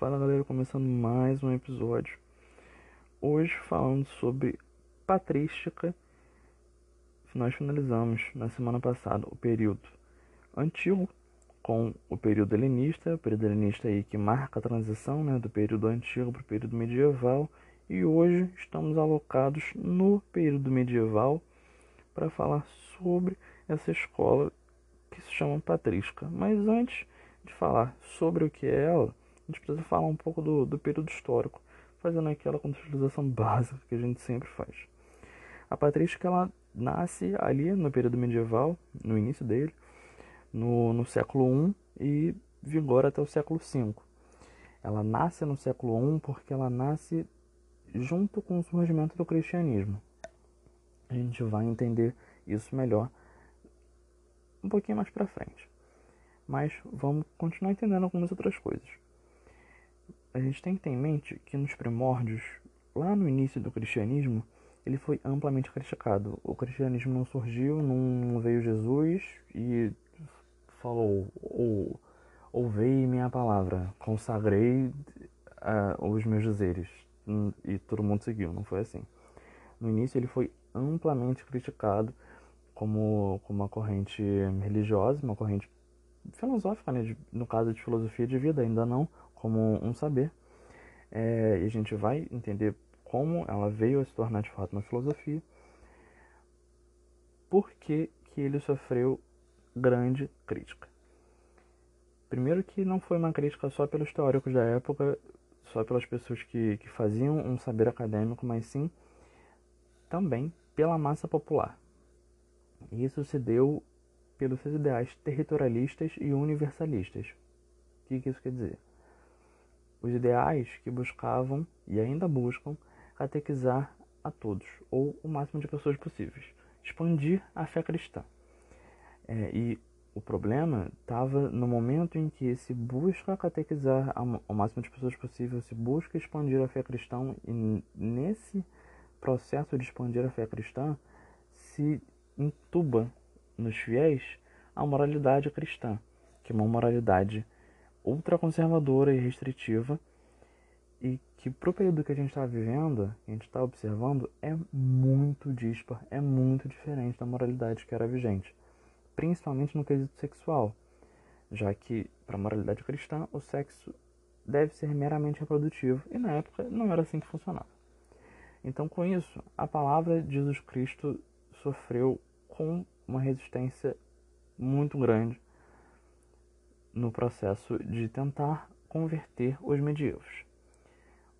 Fala galera, começando mais um episódio. Hoje falando sobre patrística. Nós finalizamos na semana passada o período antigo com o período helenista, o período helenista aí que marca a transição né, do período antigo para o período medieval. E hoje estamos alocados no período medieval para falar sobre essa escola que se chama patrística. Mas antes de falar sobre o que é ela, a gente precisa falar um pouco do, do período histórico, fazendo aquela contextualização básica que a gente sempre faz. A patrística ela nasce ali no período medieval, no início dele, no, no século I e vigora até o século V. Ela nasce no século I porque ela nasce junto com o surgimento do cristianismo. A gente vai entender isso melhor um pouquinho mais para frente. Mas vamos continuar entendendo algumas outras coisas a gente tem que ter em mente que nos primórdios, lá no início do cristianismo, ele foi amplamente criticado. O cristianismo não surgiu, não veio Jesus e falou, ou ouvei minha palavra, consagrei uh, os meus dizeres e todo mundo seguiu, não foi assim. No início ele foi amplamente criticado como, como uma corrente religiosa, uma corrente filosófica, né, no caso de filosofia de vida, ainda não como um saber. É, e a gente vai entender como ela veio a se tornar de fato uma filosofia, por que, que ele sofreu grande crítica. Primeiro que não foi uma crítica só pelos teóricos da época, só pelas pessoas que, que faziam um saber acadêmico, mas sim também pela massa popular. E isso se deu pelos seus ideais territorialistas e universalistas. O que, que isso quer dizer? Os ideais que buscavam e ainda buscam catequizar a todos, ou o máximo de pessoas possíveis, expandir a fé cristã. É, e o problema estava no momento em que se busca catequizar o máximo de pessoas possível, se busca expandir a fé cristã, e nesse processo de expandir a fé cristã, se entuba nos fiéis a moralidade cristã, que é uma moralidade ultraconservadora e restritiva e que para o período que a gente está vivendo, que a gente está observando, é muito dispar, é muito diferente da moralidade que era vigente, principalmente no quesito sexual, já que para a moralidade cristã o sexo deve ser meramente reprodutivo e na época não era assim que funcionava. Então, com isso, a palavra de Jesus Cristo sofreu com uma resistência muito grande no processo de tentar converter os medievos.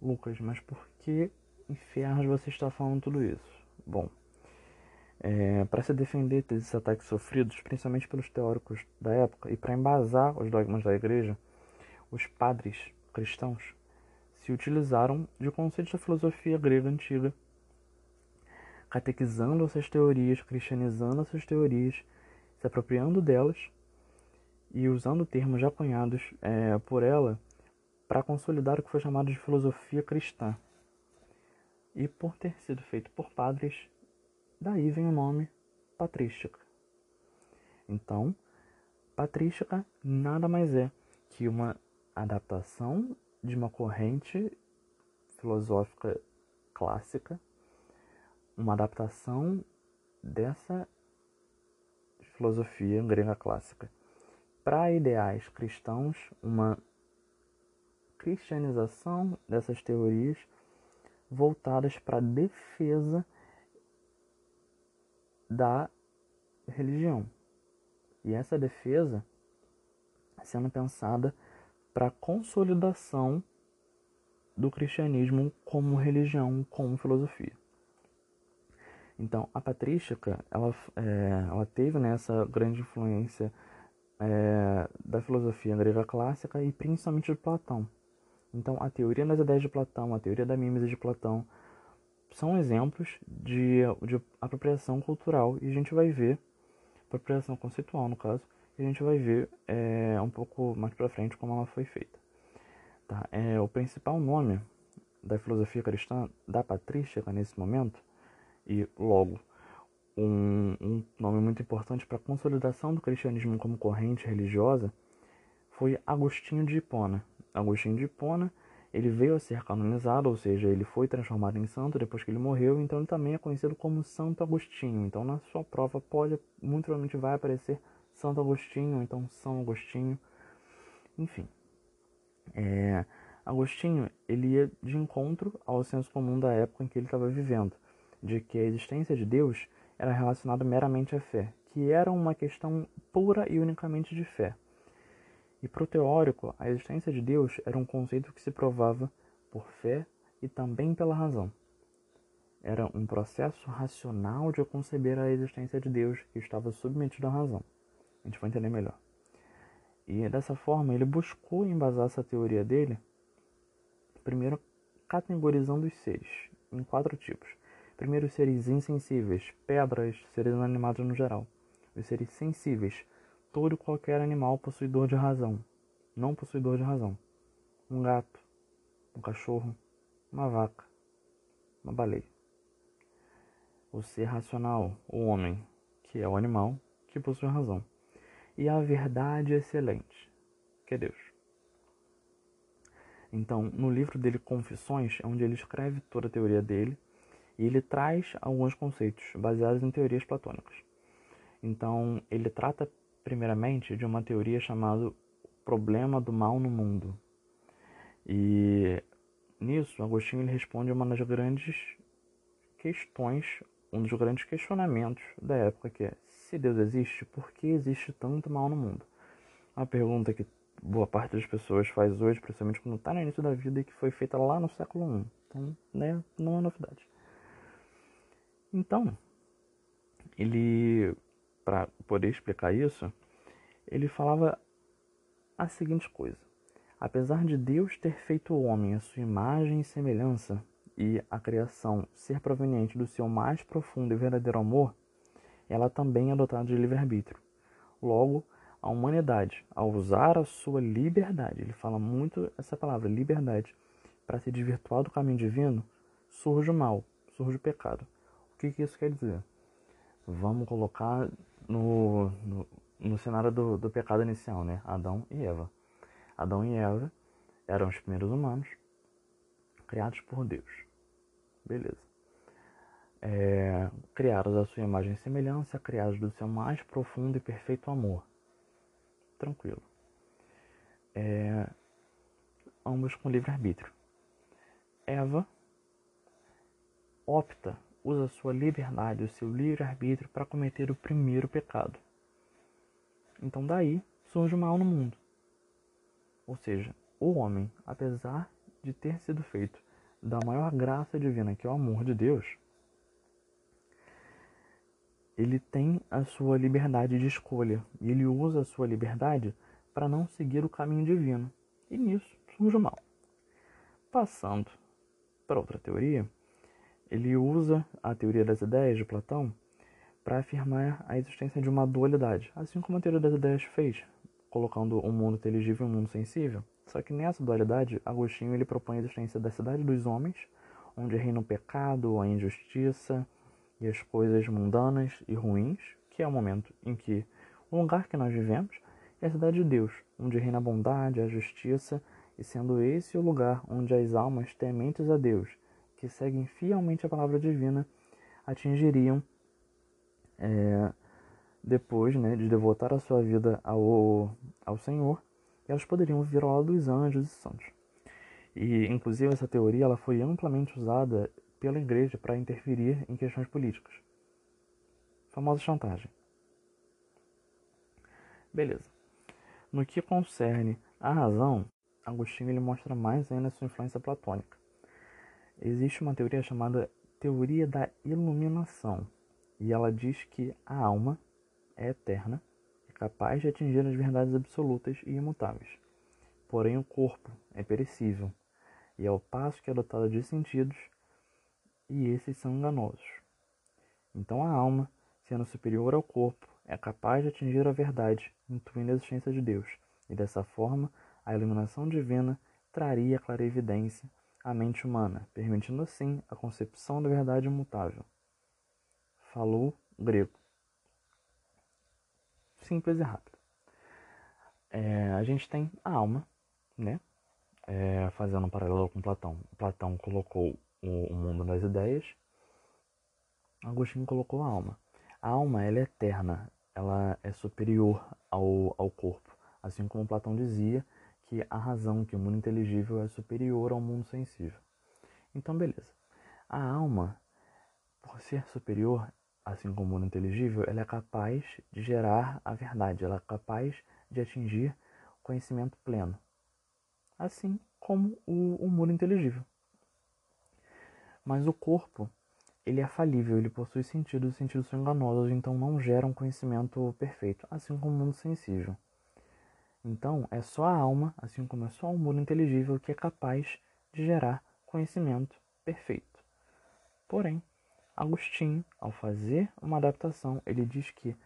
Lucas, mas por que infernos você está falando tudo isso? Bom, é, para se defender desses ataques sofridos, principalmente pelos teóricos da época, e para embasar os dogmas da igreja, os padres cristãos se utilizaram de conceitos da filosofia grega antiga, catequizando essas teorias, cristianizando essas teorias, se apropriando delas e usando termos já cunhados é, por ela para consolidar o que foi chamado de filosofia cristã. E por ter sido feito por padres, daí vem o nome patrística. Então, patrística nada mais é que uma adaptação de uma corrente filosófica clássica, uma adaptação dessa filosofia grega clássica para ideais cristãos, uma cristianização dessas teorias voltadas para a defesa da religião. E essa defesa sendo pensada para a consolidação do cristianismo como religião, como filosofia. Então, a patrística, ela, é, ela teve nessa né, grande influência é, da filosofia grega clássica e principalmente de Platão. Então, a teoria das ideias de Platão, a teoria da mímese de Platão, são exemplos de, de apropriação cultural e a gente vai ver, apropriação conceitual no caso, e a gente vai ver é, um pouco mais para frente como ela foi feita. Tá? É, o principal nome da filosofia cristã, da patrística nesse momento, e logo um, um nome muito importante para a consolidação do cristianismo como corrente religiosa foi Agostinho de Hipona. Agostinho de Hipona, ele veio a ser canonizado, ou seja, ele foi transformado em santo depois que ele morreu, então ele também é conhecido como Santo Agostinho. Então na sua prova pode, muito provavelmente vai aparecer Santo Agostinho, então São Agostinho, enfim. É, Agostinho, ele ia de encontro ao senso comum da época em que ele estava vivendo, de que a existência de Deus era relacionada meramente à fé, que era uma questão pura e unicamente de fé. E para o teórico, a existência de Deus era um conceito que se provava por fé e também pela razão. Era um processo racional de conceber a existência de Deus que estava submetido à razão. A gente vai entender melhor. E dessa forma, ele buscou embasar essa teoria dele, primeiro categorizando os seres em quatro tipos. Primeiro, os seres insensíveis, pedras, seres inanimados no geral. Os seres sensíveis, todo qualquer animal possuidor de razão, não possuidor de razão. Um gato, um cachorro, uma vaca, uma baleia. O ser racional, o homem, que é o animal que possui razão. E a verdade excelente, que é Deus. Então, no livro dele Confissões, é onde ele escreve toda a teoria dele e ele traz alguns conceitos baseados em teorias platônicas. Então, ele trata primeiramente de uma teoria chamada problema do mal no mundo. E nisso, Agostinho ele responde uma das grandes questões, um dos grandes questionamentos da época, que é: se Deus existe, por que existe tanto mal no mundo? Uma pergunta que boa parte das pessoas faz hoje, principalmente quando está no início da vida e que foi feita lá no século I. Então, né, não é novidade. Então, ele para poder explicar isso, ele falava a seguinte coisa: apesar de Deus ter feito o homem à sua imagem e semelhança, e a criação ser proveniente do seu mais profundo e verdadeiro amor, ela também é dotada de livre-arbítrio. Logo, a humanidade, ao usar a sua liberdade, ele fala muito essa palavra, liberdade, para se desvirtuar do caminho divino, surge o mal, surge o pecado. O que, que isso quer dizer? Vamos colocar no, no, no cenário do, do pecado inicial, né? Adão e Eva. Adão e Eva eram os primeiros humanos criados por Deus. Beleza. É, criados à sua imagem e semelhança, criados do seu mais profundo e perfeito amor. Tranquilo. É, ambos com livre-arbítrio. Eva opta usa sua liberdade, o seu livre-arbítrio para cometer o primeiro pecado. Então daí surge o mal no mundo. Ou seja, o homem, apesar de ter sido feito da maior graça divina, que é o amor de Deus, ele tem a sua liberdade de escolha e ele usa a sua liberdade para não seguir o caminho divino. E nisso surge o mal. Passando para outra teoria, ele usa a teoria das ideias de Platão para afirmar a existência de uma dualidade, assim como a teoria das ideias fez, colocando um mundo inteligível e um mundo sensível. Só que nessa dualidade, Agostinho ele propõe a existência da cidade dos homens, onde reina o pecado, a injustiça e as coisas mundanas e ruins, que é o momento em que o lugar que nós vivemos é a cidade de Deus, onde reina a bondade, a justiça, e sendo esse o lugar onde as almas tementes a Deus que seguem fielmente a palavra divina atingiriam, é, depois né, de devotar a sua vida ao, ao Senhor, elas poderiam vir ao lado dos anjos e santos. E, inclusive, essa teoria ela foi amplamente usada pela igreja para interferir em questões políticas. Famosa chantagem. Beleza. No que concerne a razão, Agostinho ele mostra mais ainda sua influência platônica. Existe uma teoria chamada teoria da iluminação, e ela diz que a alma é eterna e capaz de atingir as verdades absolutas e imutáveis. Porém, o corpo é perecível, e ao passo que é dotado de sentidos, e esses são enganosos. Então, a alma, sendo superior ao corpo, é capaz de atingir a verdade, intuindo a existência de Deus, e dessa forma, a iluminação divina traria clarevidência a mente humana, permitindo assim a concepção da verdade imutável. Falou grego. Simples e rápido. É, a gente tem a alma, né? é, fazendo um paralelo com Platão. Platão colocou o, o mundo nas ideias, Agostinho colocou a alma. A alma ela é eterna, ela é superior ao, ao corpo, assim como Platão dizia que a razão, que o mundo inteligível é superior ao mundo sensível. Então, beleza. A alma, por ser superior, assim como o mundo inteligível, ela é capaz de gerar a verdade, ela é capaz de atingir conhecimento pleno, assim como o, o mundo inteligível. Mas o corpo, ele é falível, ele possui sentidos, os sentidos são enganosos, então não geram conhecimento perfeito, assim como o mundo sensível. Então, é só a alma, assim como é só o mundo inteligível, que é capaz de gerar conhecimento perfeito. Porém, Agostinho, ao fazer uma adaptação, ele diz que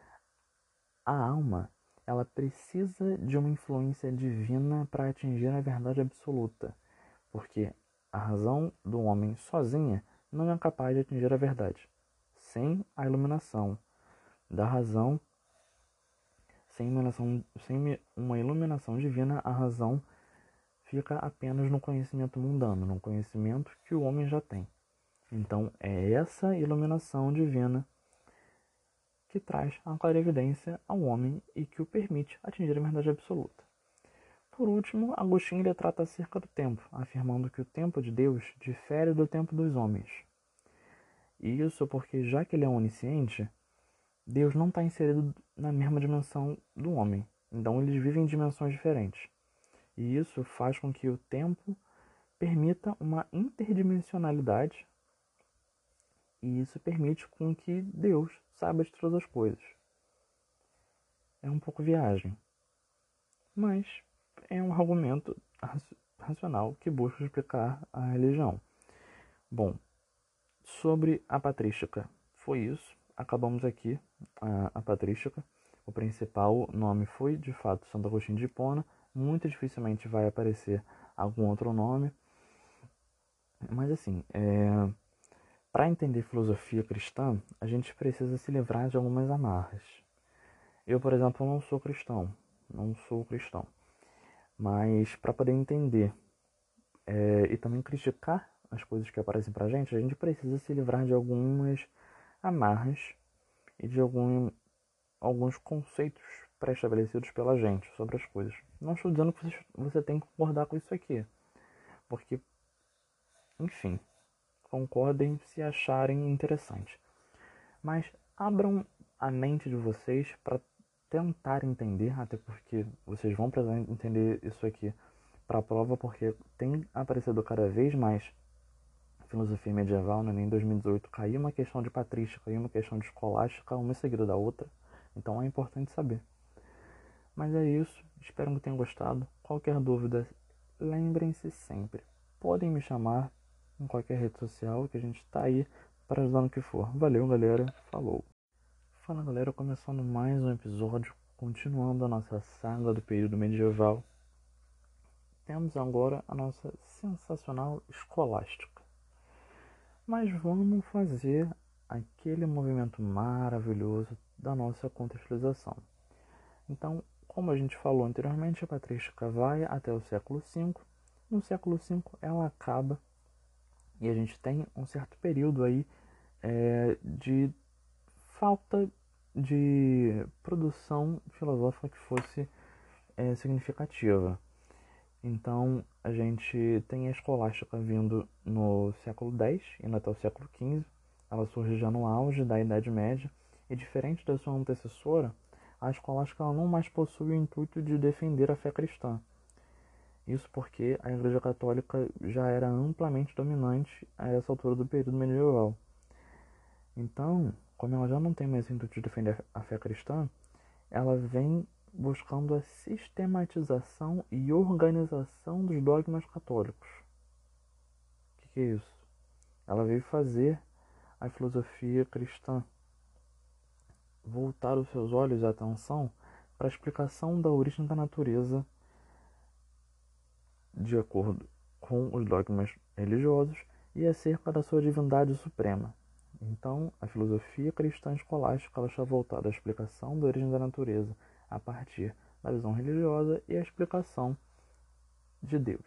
a alma ela precisa de uma influência divina para atingir a verdade absoluta, porque a razão do homem sozinha não é capaz de atingir a verdade. Sem a iluminação da razão, sem, iluminação, sem uma iluminação divina, a razão fica apenas no conhecimento mundano, no conhecimento que o homem já tem. Então, é essa iluminação divina que traz a clarividência ao homem e que o permite atingir a verdade absoluta. Por último, Agostinho ele trata acerca do tempo, afirmando que o tempo de Deus difere do tempo dos homens. E isso porque, já que ele é onisciente, Deus não está inserido na mesma dimensão do homem. Então, eles vivem em dimensões diferentes. E isso faz com que o tempo permita uma interdimensionalidade e isso permite com que Deus saiba de todas as coisas. É um pouco viagem, mas é um argumento racional que busca explicar a religião. Bom, sobre a patrística, foi isso. Acabamos aqui a, a patrística. O principal nome foi, de fato, Santo Agostinho de Hipona. Muito dificilmente vai aparecer algum outro nome. Mas assim, é, para entender filosofia cristã, a gente precisa se livrar de algumas amarras. Eu, por exemplo, não sou cristão, não sou cristão, mas para poder entender é, e também criticar as coisas que aparecem para a gente, a gente precisa se livrar de algumas amarras e de algum, alguns conceitos pré-estabelecidos pela gente sobre as coisas. Não estou dizendo que você, você tem que concordar com isso aqui, porque, enfim, concordem se acharem interessante. Mas abram a mente de vocês para tentar entender, até porque vocês vão precisar entender isso aqui para a prova, porque tem aparecido cada vez mais filosofia medieval, né? em 2018 caiu uma questão de patrística, caiu uma questão de escolástica, uma seguida da outra, então é importante saber. Mas é isso, espero que tenham gostado. Qualquer dúvida, lembrem-se sempre, podem me chamar em qualquer rede social que a gente está aí para ajudar no que for. Valeu, galera. Falou. Fala, galera. Começando mais um episódio, continuando a nossa saga do período medieval. Temos agora a nossa sensacional escolástica. Mas vamos fazer aquele movimento maravilhoso da nossa contextualização. Então, como a gente falou anteriormente, a patrística vai até o século V. No século V, ela acaba e a gente tem um certo período aí é, de falta de produção filosófica que fosse é, significativa. Então a gente tem a escolástica vindo no século X e até o século XV. Ela surge já no auge da Idade Média e diferente da sua antecessora, a escolástica não mais possui o intuito de defender a fé cristã isso porque a Igreja Católica já era amplamente dominante a essa altura do período medieval. Então, como ela já não tem mais o intuito de defender a fé cristã, ela vem buscando a sistematização e organização dos dogmas católicos. O que, que é isso? Ela veio fazer a filosofia cristã voltar os seus olhos e atenção para a explicação da origem da natureza de acordo com os dogmas religiosos e acerca da sua divindade suprema. Então, a filosofia cristã escolástica ela está voltada à explicação da origem da natureza a partir da visão religiosa e a explicação de Deus.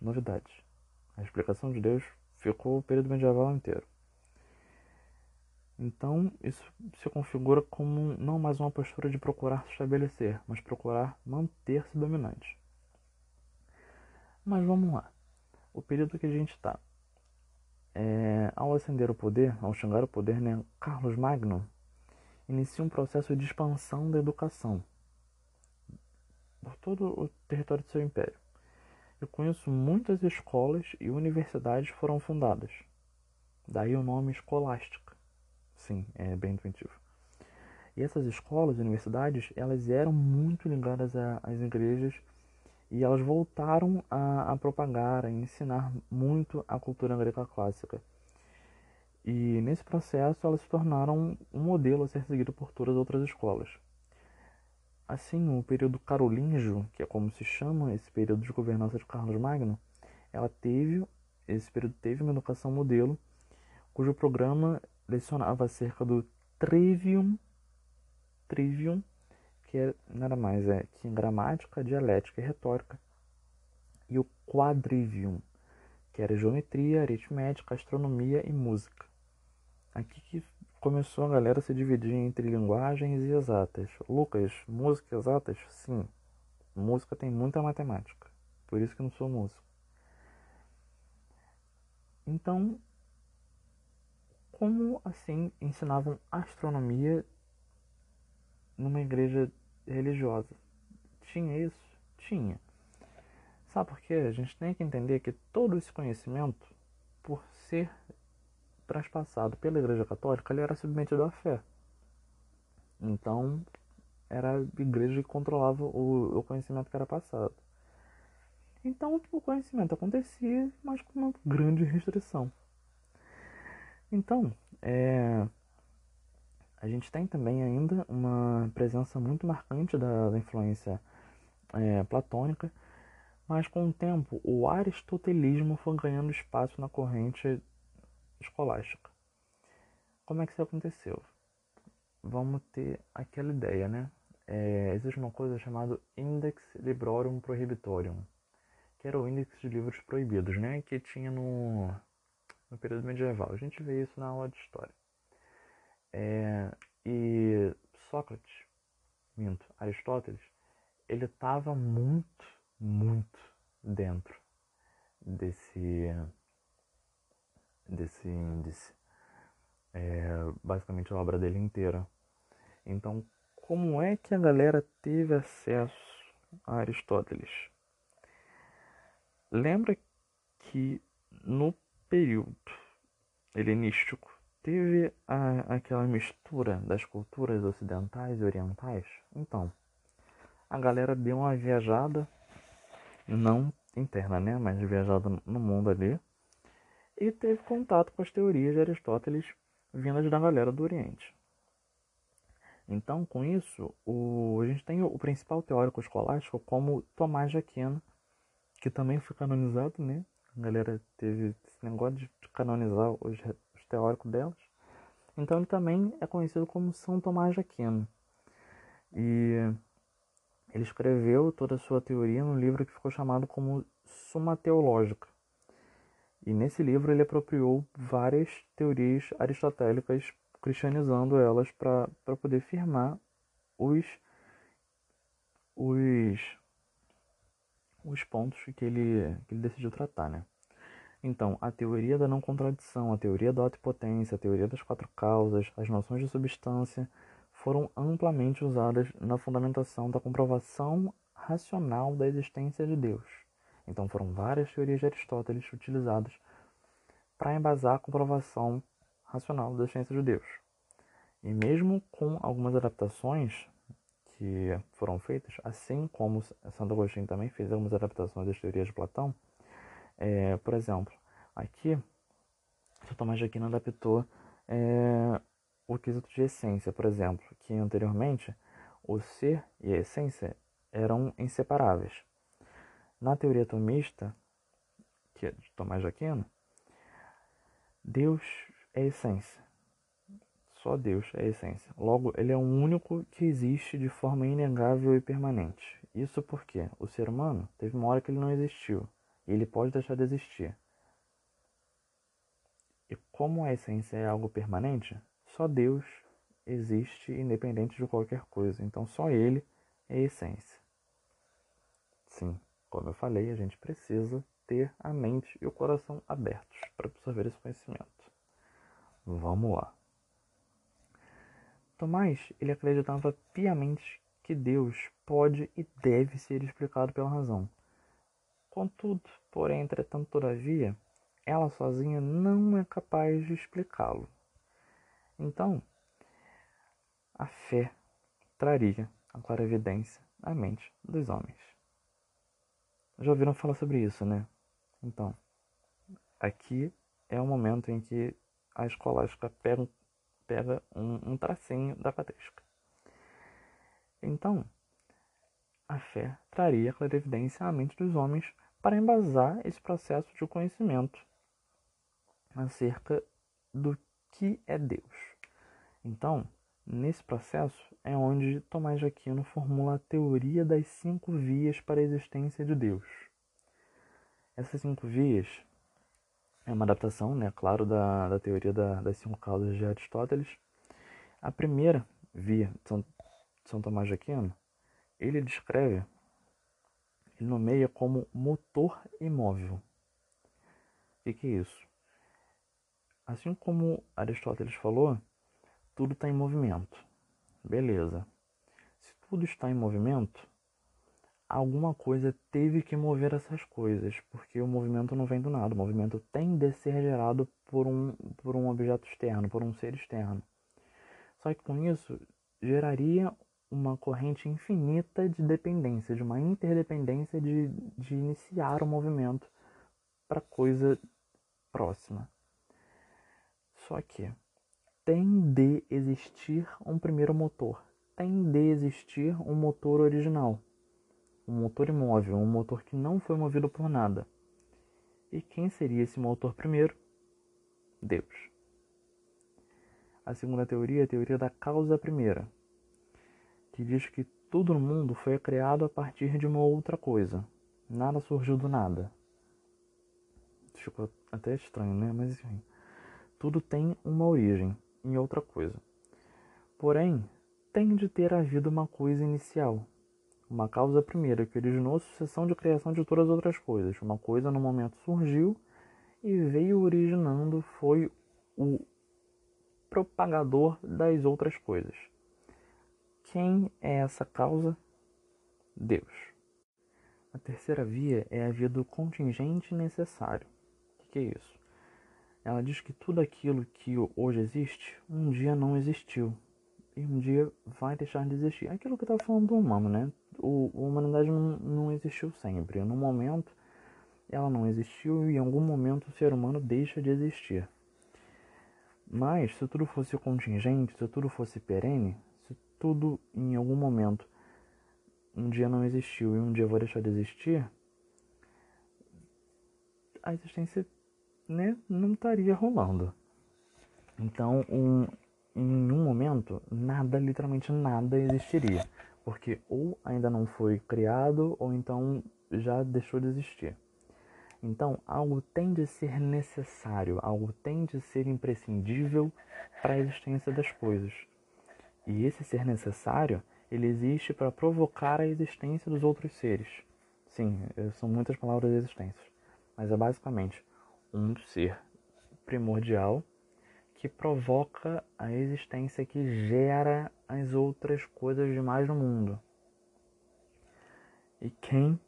novidades. A explicação de Deus ficou o período medieval inteiro. Então, isso se configura como não mais uma postura de procurar se estabelecer, mas procurar manter-se dominante. Mas vamos lá. O período que a gente está. É, ao ascender o poder, ao chegar ao poder, né, Carlos Magno inicia um processo de expansão da educação por todo o território do seu império. E com isso, muitas escolas e universidades foram fundadas. Daí o nome escolástica. Sim, é bem intuitivo. E essas escolas e universidades, elas eram muito ligadas às igrejas e elas voltaram a, a propagar, a ensinar muito a cultura grega clássica. E nesse processo elas se tornaram um modelo a ser seguido por todas as outras escolas. Assim, o período carolíngio, que é como se chama esse período de governança de Carlos Magno, ela teve esse período teve uma educação modelo, cujo programa lecionava acerca do trivium, trivium, que é nada mais é que gramática, dialética e retórica, e o quadrivium, que era geometria, aritmética, astronomia e música. Aqui que começou a galera a se dividir entre linguagens e exatas. Lucas, música exatas? Sim. Música tem muita matemática. Por isso que não sou músico. Então, como assim ensinavam astronomia numa igreja religiosa? Tinha isso? Tinha. Sabe por quê? A gente tem que entender que todo esse conhecimento, por ser transpassado pela Igreja Católica, ele era submetido à fé. Então, era a igreja que controlava o, o conhecimento que era passado. Então, o conhecimento acontecia, mas com uma grande restrição. Então, é, a gente tem também ainda uma presença muito marcante da, da influência é, platônica, mas com o tempo o aristotelismo foi ganhando espaço na corrente escolástica. Como é que isso aconteceu? Vamos ter aquela ideia, né? É, existe uma coisa chamada Index Librorum Prohibitorium, que era o índice de livros proibidos, né? Que tinha no, no período medieval. A gente vê isso na aula de história. É, e Sócrates, minto, Aristóteles, ele estava muito, muito dentro desse desse índice. É basicamente a obra dele inteira. Então, como é que a galera teve acesso a Aristóteles? Lembra que no período helenístico teve a, aquela mistura das culturas ocidentais e orientais? Então, a galera deu uma viajada, não interna, né? Mas viajada no mundo ali e teve contato com as teorias de Aristóteles vindas da galera do Oriente. Então, com isso, o, a gente tem o, principal teórico escolástico como Tomás de Aquino, que também foi canonizado, né? A galera teve esse negócio de canonizar os, os teóricos delas. Então, ele também é conhecido como São Tomás de Aquino. E ele escreveu toda a sua teoria num livro que ficou chamado como Suma Teológica. E nesse livro ele apropriou várias teorias aristotélicas, cristianizando elas para poder firmar os, os, os pontos que ele, que ele decidiu tratar. Né? Então, a teoria da não contradição, a teoria da potência, a teoria das quatro causas, as noções de substância foram amplamente usadas na fundamentação da comprovação racional da existência de Deus. Então foram várias teorias de Aristóteles utilizadas para embasar a comprovação racional da ciência de Deus. E mesmo com algumas adaptações que foram feitas, assim como Santo Agostinho também fez algumas adaptações das teorias de Platão, é, por exemplo, aqui São Tomás de Aquino adaptou é, o quesito de essência, por exemplo, que anteriormente o ser e a essência eram inseparáveis. Na teoria tomista, que é de Tomás de Aquino, Deus é essência. Só Deus é essência. Logo, ele é o único que existe de forma inegável e permanente. Isso porque o ser humano teve uma hora que ele não existiu. ele pode deixar de existir. E como a essência é algo permanente, só Deus existe independente de qualquer coisa. Então só Ele é essência. Sim, como eu falei, a gente precisa ter a mente e o coração abertos para absorver esse conhecimento. Vamos lá. Tomás, ele acreditava piamente que Deus pode e deve ser explicado pela razão. Contudo, porém, entretanto, todavia, ela sozinha não é capaz de explicá-lo. Então, a fé traria a clarividência à mente dos homens. Já ouviram falar sobre isso, né? Então, aqui é o momento em que a escolástica pega, pega um, um tracinho da patrística. Então, a fé traria a clarividência à mente dos homens para embasar esse processo de conhecimento acerca do que é Deus. Então, nesse processo é onde Tomás de Aquino formula a teoria das cinco vias para a existência de Deus. Essas cinco vias é uma adaptação, né, claro, da, da teoria da, das cinco causas de Aristóteles. A primeira via de São, São Tomás de Aquino, ele descreve, ele nomeia como motor imóvel. O que, que é isso? Assim como Aristóteles falou, tudo está em movimento. Beleza. Se tudo está em movimento, alguma coisa teve que mover essas coisas, porque o movimento não vem do nada. O movimento tem de ser gerado por um, por um objeto externo, por um ser externo. Só que com isso geraria uma corrente infinita de dependência, de uma interdependência de, de iniciar o movimento para coisa próxima. Só que tem de existir um primeiro motor, tem de existir um motor original, um motor imóvel, um motor que não foi movido por nada. E quem seria esse motor primeiro? Deus. A segunda teoria é a teoria da causa primeira, que diz que tudo no mundo foi criado a partir de uma outra coisa. Nada surgiu do nada. Ficou até estranho, né? Mas enfim. Tudo tem uma origem em outra coisa. Porém, tem de ter havido uma coisa inicial, uma causa primeira que originou a sucessão de criação de todas as outras coisas. Uma coisa no momento surgiu e veio originando, foi o propagador das outras coisas. Quem é essa causa? Deus. A terceira via é a via do contingente necessário. O que é isso? Ela diz que tudo aquilo que hoje existe, um dia não existiu. E um dia vai deixar de existir. Aquilo que eu estava falando do humano, né? O, a humanidade não, não existiu sempre. No momento, ela não existiu e em algum momento o ser humano deixa de existir. Mas, se tudo fosse contingente, se tudo fosse perene, se tudo em algum momento um dia não existiu e um dia vai deixar de existir, a existência né, não estaria rolando. Então, um, em um momento, nada, literalmente nada existiria. Porque ou ainda não foi criado, ou então já deixou de existir. Então, algo tem de ser necessário, algo tem de ser imprescindível para a existência das coisas. E esse ser necessário, ele existe para provocar a existência dos outros seres. Sim, são muitas palavras de existência, mas é basicamente um ser primordial que provoca a existência que gera as outras coisas demais no mundo. E quem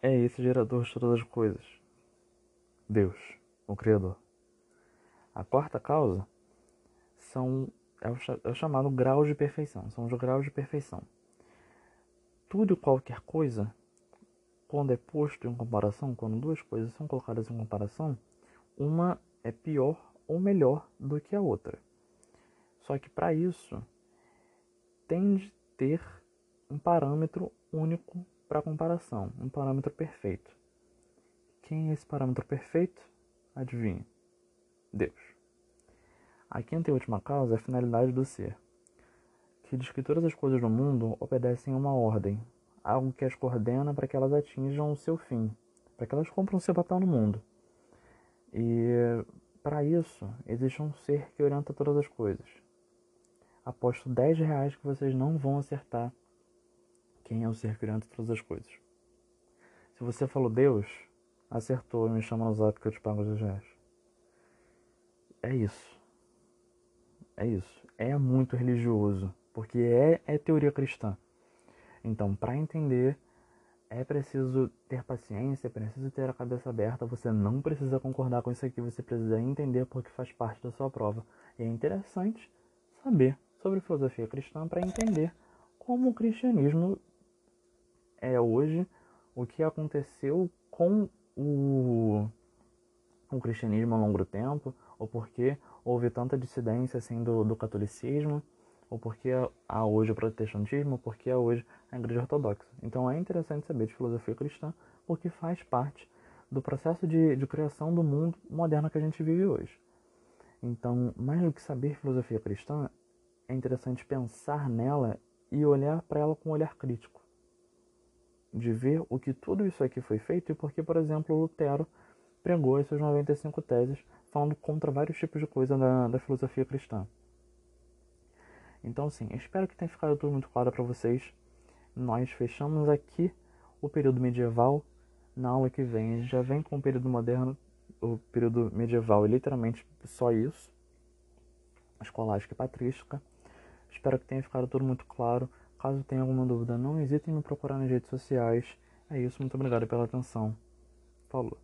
é esse gerador de todas as coisas? Deus, o Criador. A quarta causa são é o, é o chamado grau de perfeição, são os graus de perfeição. Tudo e qualquer coisa quando é posto em comparação, quando duas coisas são colocadas em comparação, uma é pior ou melhor do que a outra. Só que para isso tem de ter um parâmetro único para comparação, um parâmetro perfeito. Quem é esse parâmetro perfeito? Adivinha? Deus. A quinta e última causa é a finalidade do ser, que diz que todas as coisas do mundo obedecem a uma ordem, algo que as coordena para que elas atinjam o seu fim. para que elas cumpram seu papel no mundo. E para isso, existe um ser que orienta todas as coisas. Aposto 10 reais que vocês não vão acertar quem é o ser que orienta todas as coisas. Se você falou Deus, acertou e me chama no zap que eu te pago os reais. É isso. É isso. É muito religioso, porque é, é teoria cristã. Então, para entender, é preciso ter paciência, é preciso ter a cabeça aberta. Você não precisa concordar com isso aqui, você precisa entender porque faz parte da sua prova. E é interessante saber sobre filosofia cristã para entender como o cristianismo é hoje, o que aconteceu com o, o cristianismo ao longo do tempo, ou porque houve tanta dissidência assim do, do catolicismo ou porque há hoje o protestantismo, ou porque há hoje a igreja ortodoxa. Então é interessante saber de filosofia cristã, porque faz parte do processo de, de criação do mundo moderno que a gente vive hoje. Então, mais do que saber filosofia cristã, é interessante pensar nela e olhar para ela com um olhar crítico. De ver o que tudo isso aqui foi feito e porque, por exemplo, Lutero pregou as suas 95 teses falando contra vários tipos de coisa da, da filosofia cristã. Então, assim, espero que tenha ficado tudo muito claro para vocês. Nós fechamos aqui o período medieval. Na aula que vem, a gente já vem com o período moderno. O período medieval é literalmente só isso. Escolástica e patrística. Espero que tenha ficado tudo muito claro. Caso tenha alguma dúvida, não hesitem em me procurar nas redes sociais. É isso, muito obrigado pela atenção. Falou.